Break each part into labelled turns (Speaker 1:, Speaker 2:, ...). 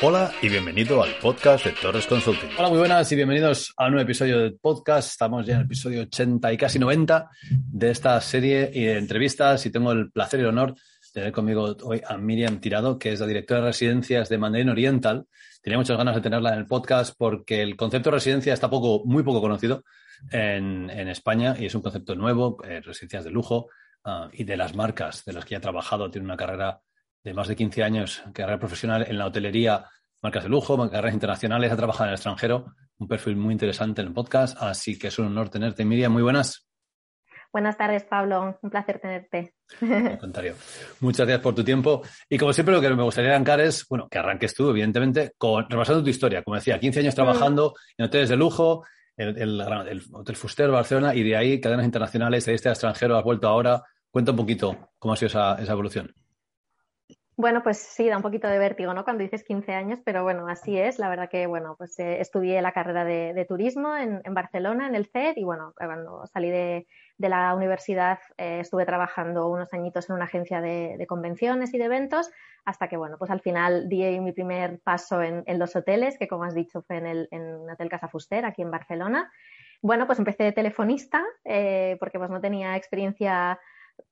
Speaker 1: Hola y bienvenido al podcast de Torres Consulting. Hola, muy buenas y bienvenidos a un nuevo episodio del podcast. Estamos ya en el episodio 80 y casi 90 de esta serie de entrevistas y tengo el placer y el honor de tener conmigo hoy a Miriam Tirado, que es la directora de residencias de Mandarín Oriental. Tenía muchas ganas de tenerla en el podcast porque el concepto de residencia está poco, muy poco conocido en, España y es un concepto nuevo, eh, residencias de lujo uh, y de las marcas de las que ya ha trabajado. Tiene una carrera de más de 15 años, carrera profesional en la hotelería, marcas de lujo, carreras internacionales, ha trabajado en el extranjero, un perfil muy interesante en el podcast, así que es un honor tenerte. Miriam, muy buenas.
Speaker 2: Buenas tardes, Pablo. Un placer tenerte.
Speaker 1: Al contrario. Muchas gracias por tu tiempo. Y como siempre, lo que me gustaría arrancar es, bueno, que arranques tú, evidentemente, con, repasando tu historia. Como decía, 15 años trabajando en hoteles de lujo, el, el, Hotel Fuster, Barcelona, y de ahí cadenas internacionales, de este extranjero, has vuelto ahora. Cuenta un poquito cómo ha sido esa, esa evolución.
Speaker 2: Bueno, pues sí, da un poquito de vértigo, ¿no? Cuando dices 15 años, pero bueno, así es. La verdad que, bueno, pues eh, estudié la carrera de, turismo en, Barcelona, en el CED, y bueno, cuando salí de, la universidad eh, estuve trabajando unos añitos en una agencia de, convenciones y de eventos, hasta que, bueno, pues al final di mi primer paso en, los hoteles, que como has dicho fue en el en Hotel Casa Fuster, aquí en Barcelona. Bueno, pues empecé de telefonista, eh, porque pues no tenía experiencia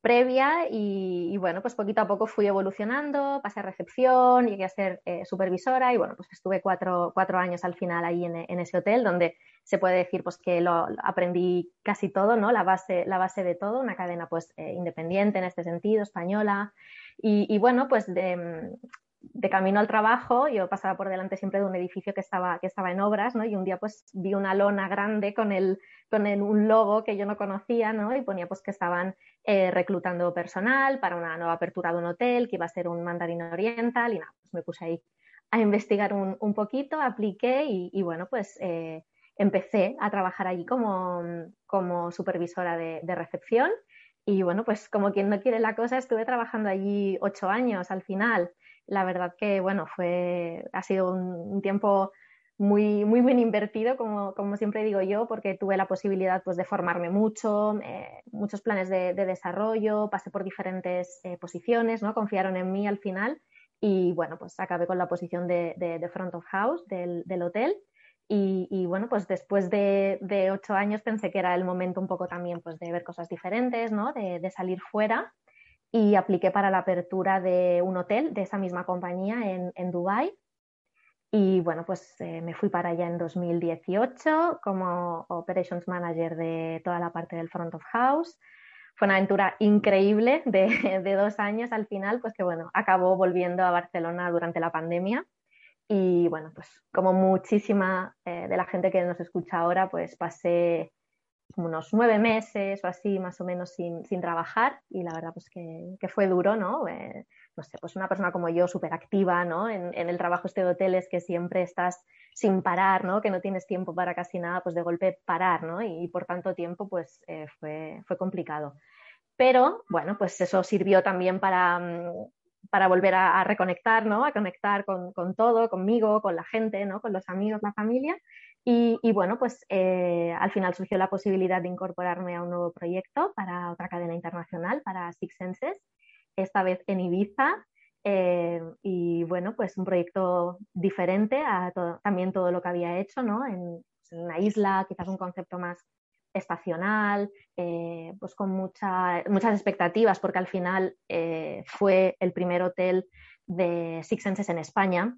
Speaker 2: previa y, bueno, pues poquito a poco fui evolucionando, pasé a recepción, llegué a ser eh, supervisora y bueno, pues estuve cuatro, cuatro, años al final ahí en, en, ese hotel donde se puede decir pues que lo, aprendí casi todo, ¿no? La base, la base de todo, una cadena pues eh, independiente en este sentido, española y, y bueno, pues de, de camino al trabajo, yo pasaba por delante siempre de un edificio que estaba, que estaba en obras, ¿no? Y un día pues vi una lona grande con, el, con un logo que yo no conocía, ¿no? Y ponía pues que estaban eh, reclutando personal para una nueva apertura de un hotel, que iba a ser un mandarín oriental, y nada, pues me puse ahí a investigar un, un poquito, apliqué y, bueno, pues eh, empecé a trabajar allí como, como supervisora de, de recepción. Y bueno, pues como quien no quiere la cosa, estuve trabajando allí ocho años al final la verdad que, bueno, fue, ha sido un, tiempo muy, muy bien invertido, como, como, siempre digo yo, porque tuve la posibilidad pues, de formarme mucho, eh, muchos planes de, desarrollo, pasé por diferentes eh, posiciones, ¿no? Confiaron en mí al final y, bueno, pues acabé con la posición de, de, front of house del, del hotel. Y, bueno, pues después de, ocho años pensé que era el momento un poco también pues de ver cosas diferentes, ¿no? De salir fuera y apliqué para la apertura de un hotel de esa misma compañía en, en Dubái. Y bueno, pues eh, me fui para allá en 2018 como Operations Manager de toda la parte del Front of House. Fue una aventura increíble de, de dos años al final, pues que bueno, acabó volviendo a Barcelona durante la pandemia. Y bueno, pues como muchísima eh, de la gente que nos escucha ahora, pues pasé unos nueve meses o así más o menos sin, sin trabajar y la verdad pues que, que fue duro, ¿no? Eh, no sé, pues una persona como yo súper activa, ¿no? En, el trabajo este de hoteles que siempre estás sin parar, ¿no? Que no tienes tiempo para casi nada, pues de golpe parar, ¿no? Y, por tanto tiempo pues eh, fue, fue complicado. Pero bueno, pues eso sirvió también para, mm, para volver a, a, reconectar, ¿no? A conectar con, con, todo, conmigo, con la gente, ¿no? Con los amigos, la familia y, bueno, pues eh, al final surgió la posibilidad de incorporarme a un nuevo proyecto para otra cadena internacional, para Six Senses, esta vez en Ibiza. Eh, y bueno, pues un proyecto diferente a también todo lo que había hecho, ¿no? En, pues una isla, quizás un concepto más estacional, eh, pues con mucha, muchas expectativas, porque al final fue el primer hotel de Six Senses en España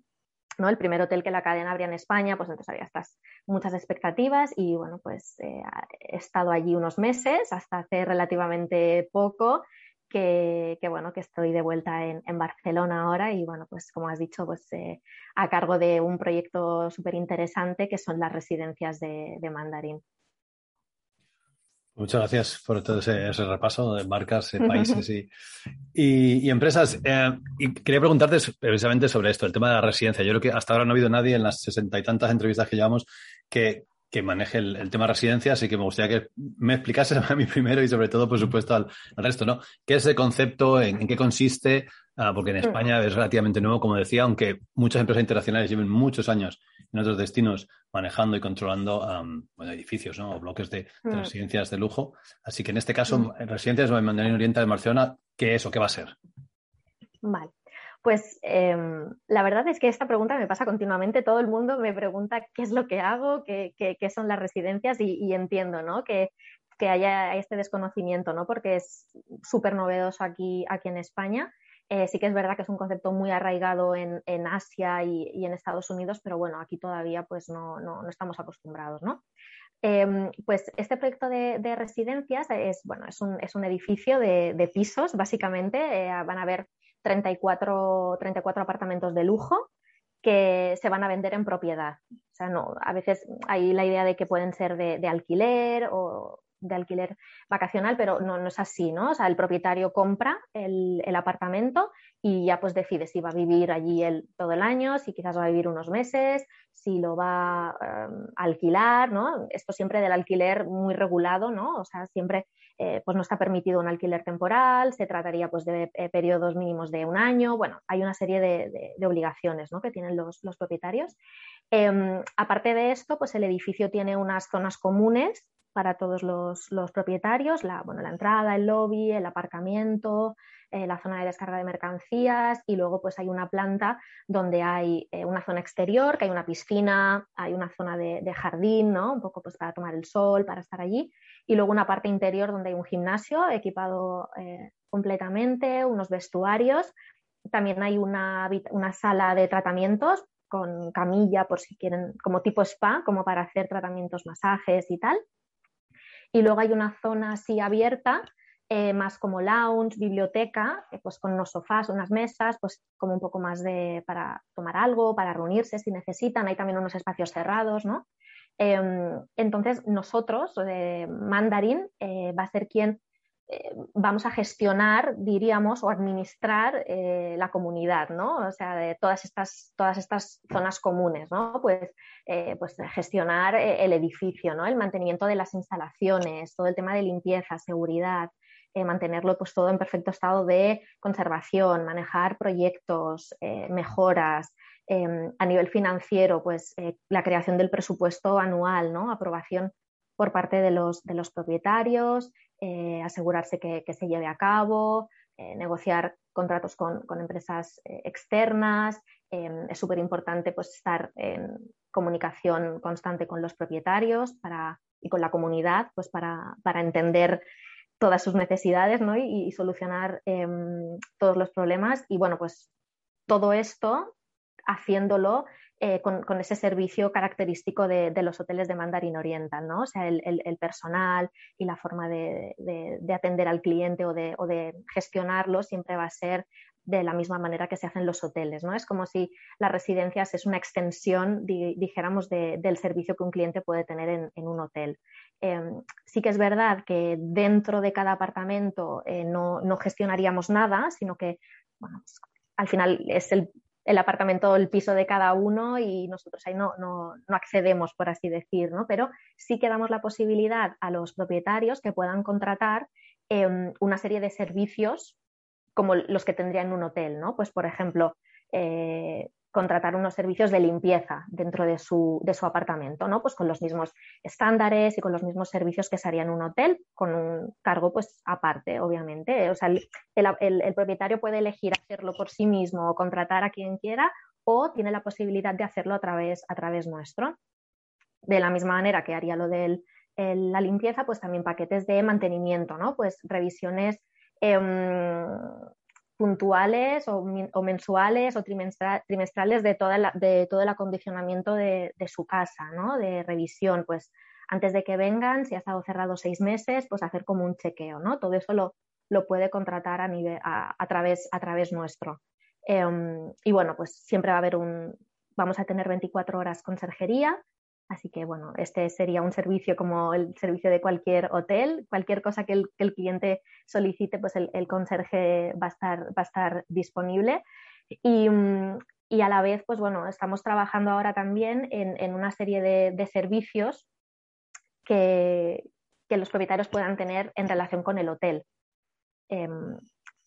Speaker 2: ¿no? El primer hotel que la cadena abría en España, pues entonces había estas muchas expectativas y bueno, pues eh, he estado allí unos meses, hasta hace relativamente poco, que, bueno, que estoy de vuelta en, en, Barcelona ahora y bueno, pues como has dicho, pues eh, a cargo de un proyecto súper interesante que son las residencias de, de Mandarín.
Speaker 1: Muchas gracias por todo ese, repaso de marcas, países y, y, empresas. Eh, y quería preguntarte precisamente sobre esto, el tema de la residencia. Yo creo que hasta ahora no ha habido nadie en las sesenta y tantas entrevistas que llevamos que, que maneje el, el, tema residencia, así que me gustaría que me explicases a mí primero y sobre todo, por supuesto, al, al resto, ¿no? ¿Qué es ese concepto? ¿En, en qué consiste? Ah, porque en. España es relativamente nuevo, como decía, aunque muchas empresas internacionales lleven muchos años en otros destinos manejando y controlando um, bueno, edificios ¿no? o bloques de, de, mm. residencias de lujo. Así que en este caso, mm. residencias de Mandarín Oriental de Barcelona, ¿qué es o qué va a ser?
Speaker 2: Vale. Pues em, la verdad es que esta pregunta me pasa continuamente. Todo el mundo me pregunta qué es lo que hago, qué, qué, son las residencias y, entiendo ¿no? que, que, haya este desconocimiento, ¿no? porque es súper novedoso aquí, aquí en España. Eh, sí que es verdad que es un concepto muy arraigado en, en Asia y, y, en Estados Unidos, pero bueno, aquí todavía pues no, no, no estamos acostumbrados. ¿no? Em, pues este proyecto de, residencias es, bueno, es, un, es un edificio de, pisos, básicamente. Eh, van a haber 34, 34 apartamentos de lujo que se van a vender en propiedad. O sea, no, a veces hay la idea de que pueden ser de, de alquiler o, de alquiler vacacional, pero no, no, es así, ¿no? O sea, el propietario compra el, apartamento y ya pues decide si va a vivir allí el, todo el año, si quizás va a vivir unos meses, si lo va em, a alquilar, ¿no? Esto siempre del alquiler muy regulado, ¿no? O sea, siempre eh, pues no está permitido un alquiler temporal, se trataría pues de eh, periodos mínimos de un año, bueno, hay una serie de, de, obligaciones, ¿no? Que tienen los, los propietarios. Em, aparte de esto, pues el edificio tiene unas zonas comunes para todos los, propietarios, la, bueno, la entrada, el lobby, el aparcamiento, eh, la zona de descarga de mercancías y luego pues hay una planta donde hay eh, una zona exterior, que hay una piscina, hay una zona de, jardín, ¿no? Un poco pues para tomar el sol, para estar allí y luego una parte interior donde hay un gimnasio equipado eh, completamente, unos vestuarios. También hay una, una sala de tratamientos con camilla por si quieren, como tipo spa, como para hacer tratamientos, masajes y tal. Y luego hay una zona así abierta, eh, más como lounge, biblioteca, eh, pues con unos sofás, unas mesas, pues como un poco más de para tomar algo, para reunirse si necesitan. Hay también unos espacios cerrados, ¿no? Em, entonces nosotros, eh, Mandarin, va a ser quien eh, vamos a gestionar, diríamos, o administrar eh, la comunidad, ¿no? O sea, de todas estas, todas estas zonas comunes, ¿no? Pues, eh, pues gestionar el edificio, ¿no? El mantenimiento de las instalaciones, todo el tema de limpieza, seguridad, mantenerlo pues todo en perfecto estado de conservación, manejar proyectos, mejoras, em, a nivel financiero, pues la creación del presupuesto anual, ¿no? Aprobación por parte de los, de los propietarios, eh, asegurarse que, se lleve a cabo, eh, negociar contratos con, empresas eh, externas. Em, es súper importante pues, estar en comunicación constante con los propietarios y con la comunidad pues, para, entender todas sus necesidades y, solucionar em, todos los problemas. Y bueno, pues todo esto haciéndolo eh, con, ese servicio característico de, los hoteles de Mandarin Oriental, ¿no? O sea, el, personal y la forma de, atender al cliente o, de, gestionarlo siempre va a ser de la misma manera que se hacen los hoteles, ¿no? Es como si las residencias es una extensión, dijéramos, del servicio que un cliente puede tener en, un hotel. Em, sí que es verdad que dentro de cada apartamento eh, no, gestionaríamos nada, sino que, bueno, pues, al final es el el apartamento, el piso de cada uno y nosotros ahí no, no, accedemos, por así decir, ¿no? Pero sí que damos la posibilidad a los propietarios que puedan contratar em, una serie de servicios como los que tendrían un hotel, ¿no? Pues, por ejemplo, eh, contratar unos servicios de limpieza dentro de su, de su, apartamento, ¿no? Pues con los mismos estándares y con los mismos servicios que se haría en un hotel, con un cargo pues aparte, obviamente. O sea, el, el, propietario puede elegir hacerlo por sí mismo o contratar a quien quiera o tiene la posibilidad de hacerlo a través, a través nuestro. De la misma manera que haría lo de la limpieza, pues también paquetes de mantenimiento, ¿no? Pues revisiones em, puntuales o, mensuales o trimestrales de, toda de todo el acondicionamiento de, su casa, ¿no? De revisión, pues antes de que vengan, si ha estado cerrado seis meses, pues hacer como un chequeo, ¿no? Todo eso lo, lo puede contratar a, nivel, a, través, a través nuestro. Em, y bueno, pues siempre va a haber un, vamos a tener 24 horas conserjería, Así que bueno, este sería un servicio como el servicio de cualquier hotel. Cualquier cosa que el, cliente solicite, pues el, conserje va a estar, disponible. Y, a la vez, pues bueno, estamos trabajando ahora también en, una serie de, servicios que, que, los propietarios puedan tener en relación con el hotel. Em,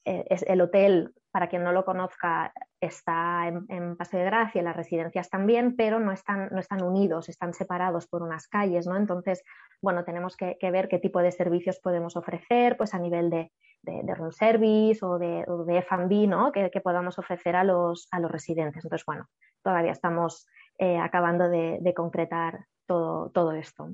Speaker 2: eh, el hotel para quien no lo conozca, está en, Paseo de Gracia, las residencias también, pero no están, no están unidos, están separados por unas calles, ¿no? Entonces, bueno, tenemos que, ver qué tipo de servicios podemos ofrecer, pues a nivel de, de, room service o de, de F&B, ¿no? Que, podamos ofrecer a los, a los residentes. Entonces, bueno, todavía estamos eh, acabando de, concretar todo, todo esto.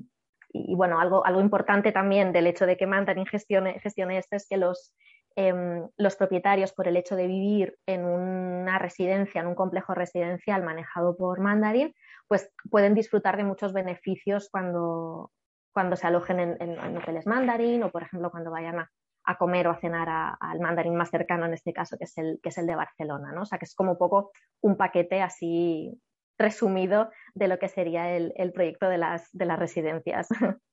Speaker 2: Y, bueno, algo, algo importante también del hecho de que Mandarin gestione, gestione esto es que los, em, los propietarios, por el hecho de vivir en una residencia, en un complejo residencial manejado por Mandarin, pues pueden disfrutar de muchos beneficios cuando, cuando se alojen en, hoteles Mandarin o, por ejemplo, cuando vayan a, comer o a cenar al Mandarin más cercano, en este caso, que es el, que es el de Barcelona. ¿no? O sea, que es como un poco un paquete así resumido de lo que sería el, proyecto de las, de las residencias.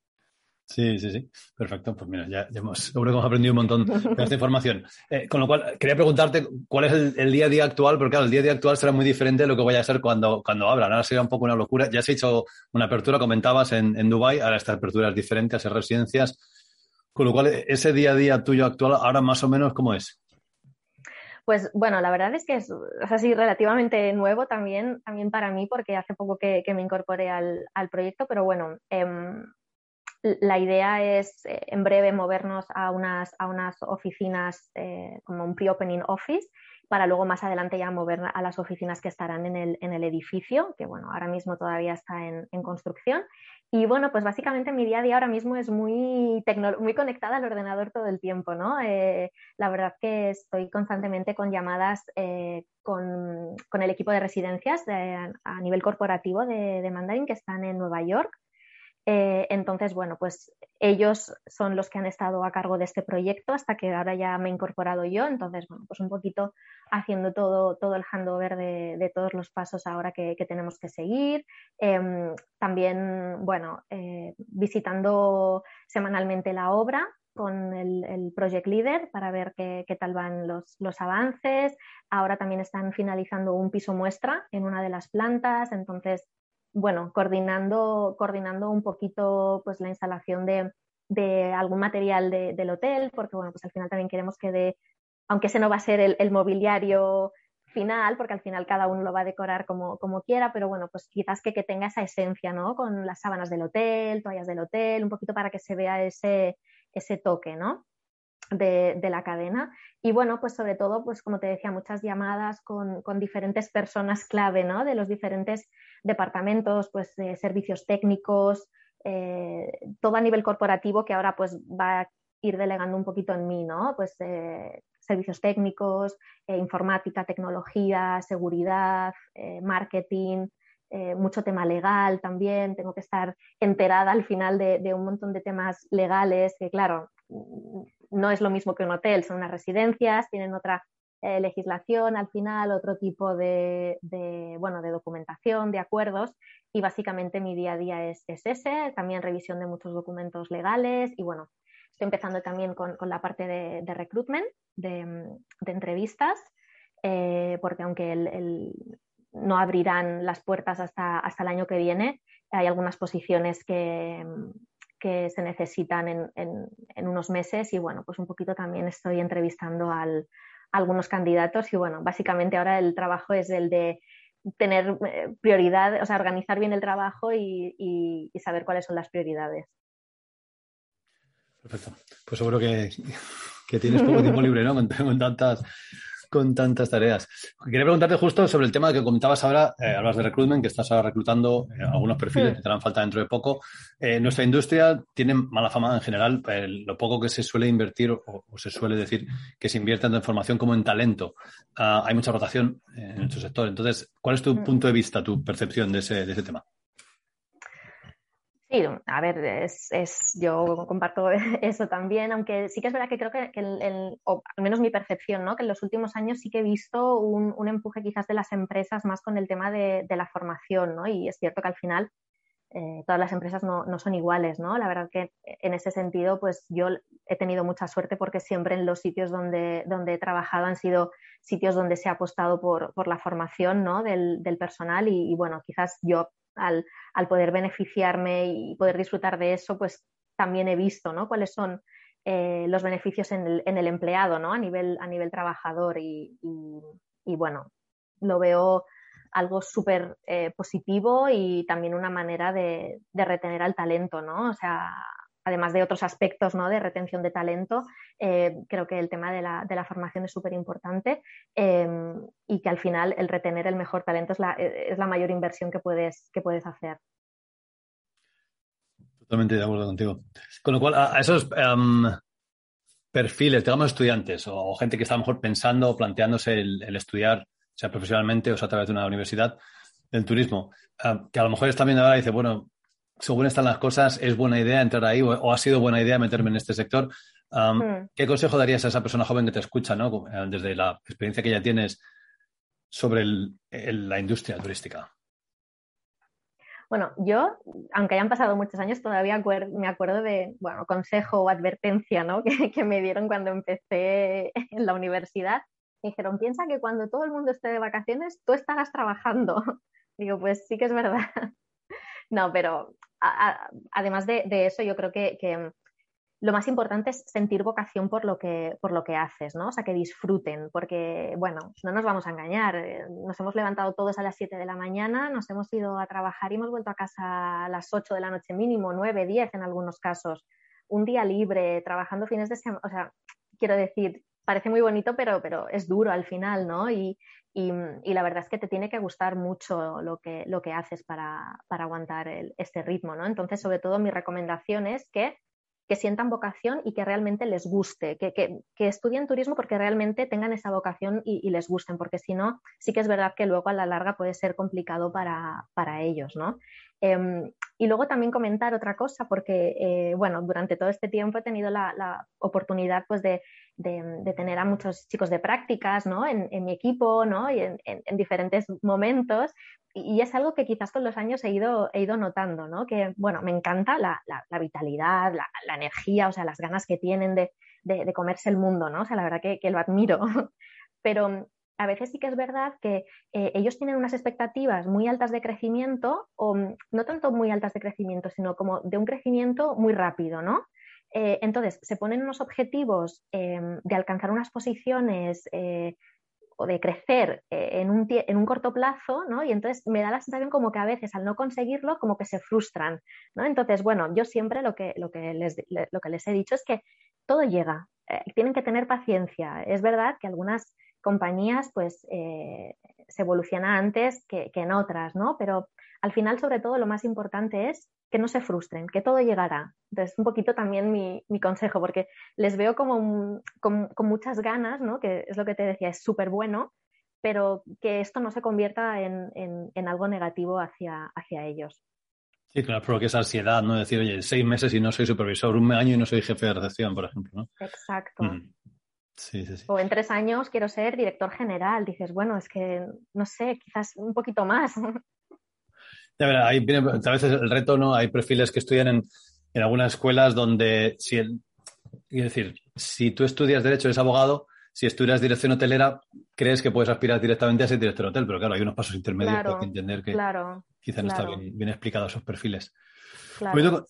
Speaker 1: Sí, sí, sí. Perfecto. Pues mira, ya, hemos, seguro que hemos aprendido un montón de esta información. Eh, con lo cual, quería preguntarte cuál es el, día a día actual, porque claro, el día a día actual será muy diferente de lo que vaya a ser cuando, cuando abran. Ahora sería un poco una locura. Ya se ha hecho una apertura, comentabas, en, en Dubái, ahora esta apertura es diferente, a ser residencias. Con lo cual, ese día a día tuyo actual, ahora más o menos, ¿cómo es?
Speaker 2: Pues bueno, la verdad es que es, así relativamente nuevo también, también para mí, porque hace poco que, me incorporé al, proyecto, pero bueno, em, la idea es eh, en breve movernos a unas, a unas oficinas eh, como un pre-opening office para luego más adelante ya mover a las oficinas que estarán en el, en el edificio, que bueno, ahora mismo todavía está en, en construcción. Y bueno, pues básicamente mi día a día ahora mismo es muy, muy conectada al ordenador todo el tiempo, ¿no? Eh, la verdad que estoy constantemente con llamadas con, con, el equipo de residencias a nivel corporativo de, de Mandarin que están en Nueva York eh, entonces, bueno, pues ellos son los que han estado a cargo de este proyecto hasta que ahora ya me he incorporado yo. Entonces, bueno, pues un poquito haciendo todo, todo el handover de, todos los pasos ahora que, tenemos que seguir. Em, también, bueno, eh, visitando semanalmente la obra con el, project leader para ver qué, tal van los, los, avances. Ahora también están finalizando un piso muestra en una de las plantas, entonces bueno, coordinando, coordinando un poquito pues, la instalación de, algún material del hotel, porque bueno, pues al final también queremos que de, aunque ese no va a ser el, mobiliario final, porque al final cada uno lo va a decorar como, quiera, pero bueno, pues quizás que, tenga esa esencia, ¿no? Con las sábanas del hotel, toallas del hotel, un poquito para que se vea ese, ese toque, ¿no? De, la cadena. Y bueno, pues sobre todo, pues como te decía, muchas llamadas con, con diferentes personas clave, ¿no? De los diferentes departamentos, pues servicios técnicos, eh, todo a nivel corporativo que ahora pues va a ir delegando un poquito en mí, ¿no? Pues eh, servicios técnicos, eh, informática, tecnología, seguridad, marketing, mucho tema legal también, tengo que estar enterada al final de, de, un montón de temas legales que claro, no es lo mismo que un hotel, son unas residencias, tienen otra eh, legislación al final, otro tipo de, bueno, de documentación, de acuerdos y básicamente mi día a día es, ese, también revisión de muchos documentos legales y bueno, estoy empezando también con, la parte de, recruitment, de, entrevistas, eh, porque aunque no abrirán las puertas hasta, hasta el año que viene, hay algunas posiciones que, que se necesitan en, en, unos meses y bueno, pues un poquito también estoy entrevistando al, algunos candidatos y bueno, básicamente ahora el trabajo es el de tener eh, prioridad, o sea, organizar bien el trabajo y, saber cuáles son las prioridades.
Speaker 1: Perfecto. Pues seguro que, que tienes poco tiempo libre, ¿no? con tantas con tantas tareas. Quería preguntarte justo sobre el tema que comentabas ahora, eh, hablas de recruitment, que estás ahora reclutando eh, algunos perfiles que te harán falta dentro de poco. Eh, nuestra industria tiene mala fama en general, lo poco que se suele invertir o, se suele decir que se invierte tanto en formación como en talento. Ah, hay mucha rotación en nuestro sector. Entonces, ¿cuál es tu mm. punto de vista, tu percepción de ese, de ese tema?
Speaker 2: Sí, a ver, es, es, yo comparto eso también, aunque sí que es verdad que creo que, el, o al menos mi percepción, ¿no? que en los últimos años sí que he visto un, un empuje quizás de las empresas más con el tema de, de, la formación, ¿no? y es cierto que al final eh, todas las empresas no, no, son iguales, ¿no? La verdad que en ese sentido, pues yo he tenido mucha suerte porque siempre en los sitios donde, donde he trabajado han sido sitios donde se ha apostado por, por la formación ¿no? del, del personal y, y, bueno, quizás yo al, poder beneficiarme y poder disfrutar de eso, pues también he visto ¿no? cuáles son eh, los beneficios en el, empleado ¿no? a, nivel, a nivel trabajador y, bueno, lo veo algo súper eh, positivo y también una manera de, retener al talento, ¿no? O sea, además de otros aspectos ¿no? de retención de talento, eh, creo que el tema de la, de la formación es súper importante em, y que al final el retener el mejor talento es la, es la mayor inversión que puedes, que puedes hacer.
Speaker 1: Totalmente de acuerdo contigo. Con lo cual, a, esos em, perfiles, digamos estudiantes o, gente que está a lo mejor pensando o planteándose el, estudiar, sea profesionalmente o sea a través de una universidad, el turismo, em, que a lo mejor está viendo ahora dice, bueno, según están las cosas, es buena idea entrar ahí o, ha sido buena idea meterme en este sector. Hmm. ¿Qué consejo darías a esa persona joven que te escucha, ¿no? desde la experiencia que ya tienes sobre la industria turística?
Speaker 2: Bueno, yo, aunque hayan pasado muchos años, todavía me acuerdo de, bueno, consejo o advertencia, ¿no? Que, me dieron cuando empecé en la universidad. Me dijeron, piensa que cuando todo el mundo esté de vacaciones, tú estarás trabajando. Digo, pues sí que es verdad. No, pero además de, eso, yo creo que, lo más importante es sentir vocación por lo que, por lo que haces, ¿no? O sea, que disfruten, porque, bueno, no nos vamos a engañar. Eh, nos hemos levantado todos a las 7 de la mañana, nos hemos ido a trabajar y hemos vuelto a casa a las 8 de la noche mínimo, 9, 10 en algunos casos. Un día libre, trabajando fines de semana. O sea, quiero decir, parece muy bonito, pero, pero es duro al final, ¿no? Y, y, la verdad es que te tiene que gustar mucho lo que, lo que haces para, para aguantar este ritmo, ¿no? Entonces, sobre todo, mi recomendación es que que sientan vocación y que realmente les guste, que, que, estudien turismo porque realmente tengan esa vocación y, les gusten, porque si no, sí que es verdad que luego a la larga puede ser complicado para, para ellos, ¿no? Em, y luego también comentar otra cosa, porque, eh, bueno, durante todo este tiempo he tenido la, oportunidad pues, de, de, tener a muchos chicos de prácticas ¿no? en, mi equipo ¿no? y en, en, diferentes momentos. Y, es algo que quizás con los años he ido, he ido notando, ¿no? que bueno, me encanta la, la, vitalidad, la, la, energía, o sea, las ganas que tienen de, de, comerse el mundo, ¿no? O sea, la verdad que, que lo admiro. Pero a veces sí que es verdad que eh, ellos tienen unas expectativas muy altas de crecimiento, o no tanto muy altas de crecimiento, sino como de un crecimiento muy rápido, ¿no? Eh, entonces, se ponen unos objetivos em, de alcanzar unas posiciones eh, o de crecer en un, en, un, corto plazo, ¿no? Y entonces me da la sensación como que a veces al no conseguirlo, como que se frustran, ¿no? Entonces, bueno, yo siempre lo que, lo que, les, lo que les he dicho es que todo llega, tienen que tener paciencia. Es verdad que algunas compañías, pues, se evolucionan antes que, que en otras, ¿no? Pero al final, sobre todo, lo más importante es que no se frustren, que todo llegará. Entonces, un poquito también mi, consejo, porque les veo como con, muchas ganas, ¿no? que es lo que te decía, es súper bueno, pero que esto no se convierta en, algo negativo hacia, hacia ellos.
Speaker 1: Sí, claro, porque esa ansiedad, ¿no? Decir, oye, seis meses y no soy supervisor, un año y no soy jefe de recepción, por ejemplo, ¿no?
Speaker 2: Exacto. Mm. Sí, sí, sí. O en tres años quiero ser director general. Dices, bueno, es que, no sé, quizás un poquito más.
Speaker 1: a veces el reto, ¿no? Hay perfiles que estudian en, en algunas escuelas donde, si el, es decir, si tú estudias Derecho, eres abogado, si estudias dirección hotelera, crees que puedes aspirar directamente a ser director de hotel, pero claro, hay unos pasos intermedios para entender que quizás no está bien, bien explicado esos perfiles.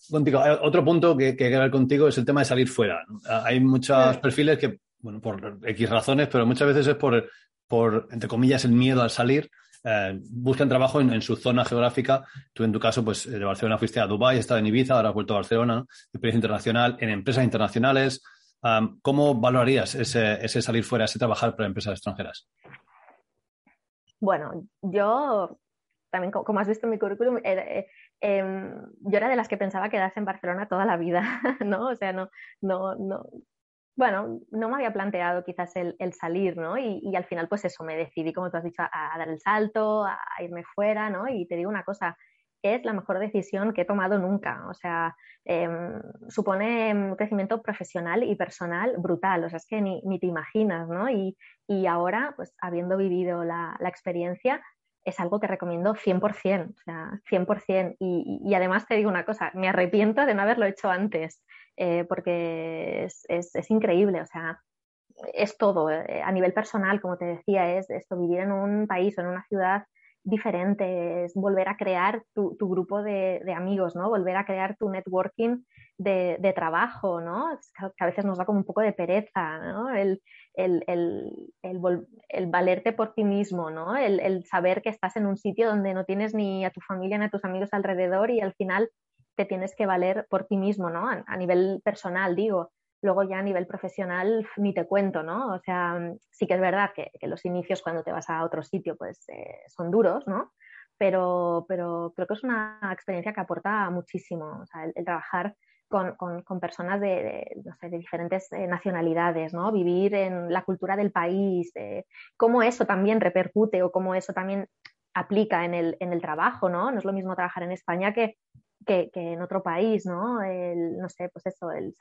Speaker 1: contigo, otro punto que, que, hay que ver contigo es el tema de salir fuera. Hay muchos perfiles que, bueno, por X razones, pero muchas veces es por, por, entre comillas, el miedo al salir eh, buscan trabajo en, su zona geográfica. Tú, en tu caso, pues de Barcelona fuiste a Dubái, has estado en Ibiza, ahora has vuelto a Barcelona, experiencia internacional, en empresas internacionales. ¿Cómo valorarías ese, salir fuera, ese trabajar para empresas extranjeras?
Speaker 2: Bueno, yo también, como has visto en mi currículum, eh, em, yo era de las que pensaba quedarse en Barcelona toda la vida, ¿no? O sea, no, no, no, bueno, no me había planteado quizás el, salir, ¿no? Y, al final, pues eso, me decidí, como tú has dicho, a, dar el salto, a, irme fuera, ¿no? Y te digo una cosa, es la mejor decisión que he tomado nunca. O sea, em, supone un crecimiento profesional y personal brutal. O sea, es que ni, te imaginas, ¿no? Y, ahora, pues habiendo vivido la, experiencia, es algo que recomiendo 100%, o sea, 100%. Y, y además te digo una cosa, me arrepiento de no haberlo hecho antes. Eh, porque es, es, increíble, o sea, es todo. Eh, a nivel personal, como te decía, es esto, vivir en un país o en una ciudad diferente, es volver a crear tu, tu grupo de, de, amigos, ¿no? Volver a crear tu networking de, de trabajo, ¿no? Que a veces nos da como un poco de pereza, ¿no? El, el, el valerte por ti mismo, ¿no? El, saber que estás en un sitio donde no tienes ni a tu familia ni a tus amigos alrededor y al final te tienes que valer por ti mismo, ¿no? A, nivel personal, digo. Luego ya a nivel profesional ni te cuento, ¿no? O sea, sí que es verdad que, los inicios cuando te vas a otro sitio pues eh, son duros, ¿no? Pero, pero creo que es una experiencia que aporta muchísimo. El, trabajar con, con, personas de, no sé, de diferentes eh, nacionalidades, ¿no? Vivir en la cultura del país, cómo eso también repercute o cómo eso también aplica en el, en el trabajo, ¿no? No es lo mismo trabajar en España que, que, en otro país, ¿no? El, no sé, pues eso, el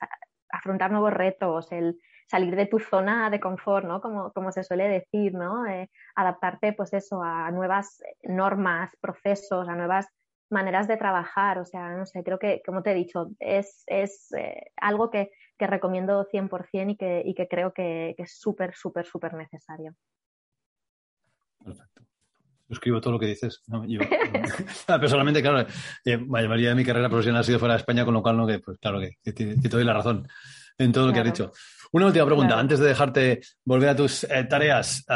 Speaker 2: afrontar nuevos retos, el salir de tu zona de confort, ¿no? Como, como se suele decir, ¿no? Eh, adaptarte, pues eso, a nuevas normas, procesos, a nuevas maneras de trabajar, o sea, no sé, creo que, como te he dicho, es, es eh, algo que, que, recomiendo 100% y que, y que creo que, que es súper, súper, súper necesario.
Speaker 1: Perfecto suscribo todo lo que dices. personalmente, claro, eh, la mayoría de mi carrera profesional ha sido fuera de España, con lo cual, no, que, pues claro que, te, doy la razón en todo lo que has dicho. Una última pregunta, antes de dejarte volver a tus eh, tareas.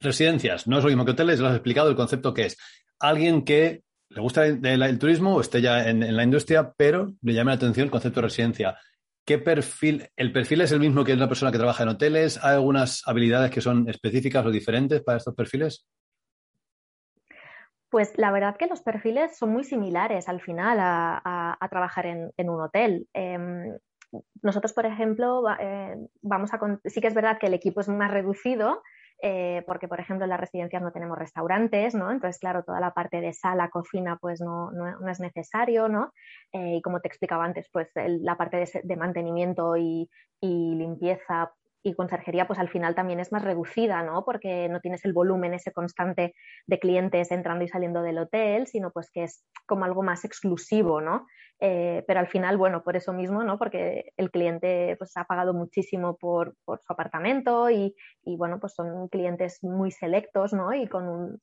Speaker 1: residencias, no es lo mismo que hoteles, lo has explicado el concepto que es. Alguien que le gusta el, turismo o esté ya en, la industria, pero le llama la atención el concepto de residencia. ¿Qué perfil? ¿El perfil es el mismo que una persona que trabaja en hoteles? ¿Hay algunas habilidades que son específicas o diferentes para estos perfiles?
Speaker 2: Pues la verdad que los perfiles son muy similares al final a, trabajar en, un hotel. Em, nosotros, por ejemplo, eh, vamos a sí que es verdad que el equipo es más reducido, eh, porque, por ejemplo, en las residencias no tenemos restaurantes, ¿no? Entonces, claro, toda la parte de sala, cocina, pues no, es necesario, ¿no? Eh, y como te explicaba antes, pues la parte de, mantenimiento y, y, limpieza y conserjería pues al final también es más reducida, ¿no? Porque no tienes el volumen ese constante de clientes entrando y saliendo del hotel, sino pues que es como algo más exclusivo, ¿no? Eh, pero al final, bueno, por eso mismo, ¿no? Porque el cliente pues ha pagado muchísimo por, por su apartamento y, y, bueno, pues son clientes muy selectos, ¿no? Y con un,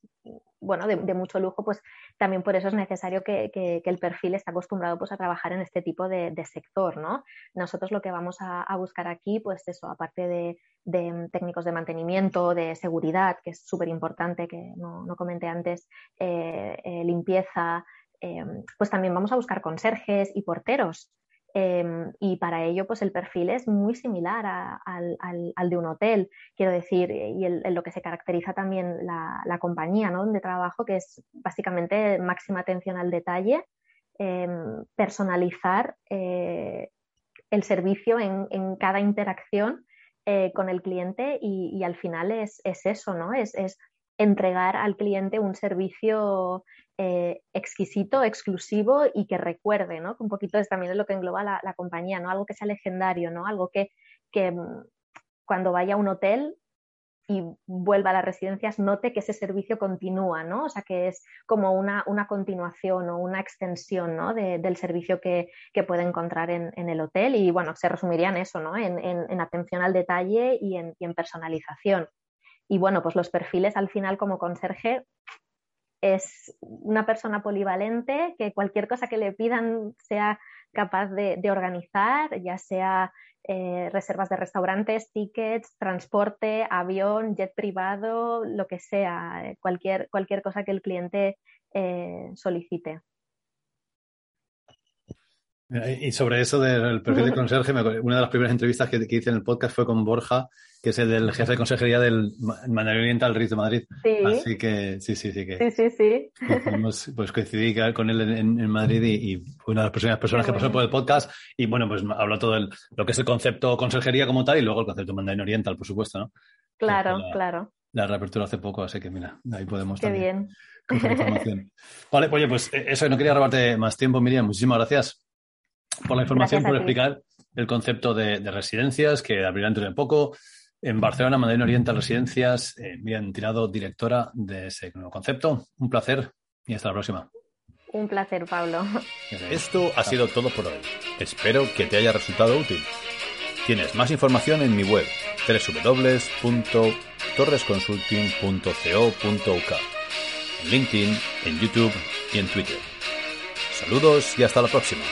Speaker 2: bueno, de, mucho lujo, pues también por eso es necesario que, el perfil esté acostumbrado pues, a trabajar en este tipo de, sector, ¿no? Nosotros lo que vamos a, buscar aquí, pues eso, aparte de, técnicos de mantenimiento, de seguridad, que es súper importante, que no, comenté antes, eh, eh, limpieza, eh, pues también vamos a buscar conserjes y porteros, Em, y para ello, pues el perfil es muy similar al, de un hotel, quiero decir, y en lo que se caracteriza también la, compañía ¿no? donde trabajo, que es básicamente máxima atención al detalle, em, personalizar eh, el servicio en, cada interacción eh, con el cliente y, al final es, eso, ¿no? Es, es entregar al cliente un servicio eh, exquisito, exclusivo y que recuerde, ¿no? Un poquito es también lo que engloba la, compañía, ¿no? Algo que sea legendario, ¿no? Algo que, mm, cuando vaya a un hotel y vuelva a las residencias note que ese servicio continúa, ¿no? O sea, que es como una, continuación o una extensión ¿no? del servicio que, puede encontrar en, el hotel y, bueno, se resumiría en eso, ¿no? En, atención al detalle y en personalización. Y, bueno, pues los perfiles al final como conserje es una persona polivalente que cualquier cosa que le pidan sea capaz de, organizar, ya sea eh, reservas de restaurantes, tickets, transporte, avión, jet privado, lo que sea, eh, cualquier, cualquier cosa que el cliente eh, solicite.
Speaker 1: Y sobre eso del perfil de conserje, una de las primeras entrevistas que, hice en el podcast fue con Borja, que es el del jefe de consejería del Mandarín Oriental RIS de Madrid. Sí. Así que sí, sí, sí. Que,
Speaker 2: sí, sí, sí.
Speaker 1: Pues, coincidí con él en, Madrid y, fue una de las primeras personas que pasó por el podcast. Y bueno, pues habló todo el, lo que es el concepto consejería como tal y luego el concepto Mandarín Oriental, por supuesto, ¿no?
Speaker 2: Claro, claro.
Speaker 1: La reapertura hace poco, así que mira, ahí podemos
Speaker 2: Qué bien.
Speaker 1: Vale, oye, pues eh, eso, no quería robarte más tiempo, Miriam. Muchísimas gracias por la información, por explicar el concepto de, residencias que abrirán dentro de poco. En Barcelona, Madrid Oriental Residencias, eh, bien tirado, directora de ese nuevo concepto. Un placer y hasta la próxima.
Speaker 2: Un placer, Pablo.
Speaker 3: Esto ha sido todo por hoy. Espero que te haya resultado útil. Tienes más información en mi web www.torresconsulting.co.uk, en LinkedIn, en YouTube y en Twitter. Saludos y hasta la próxima.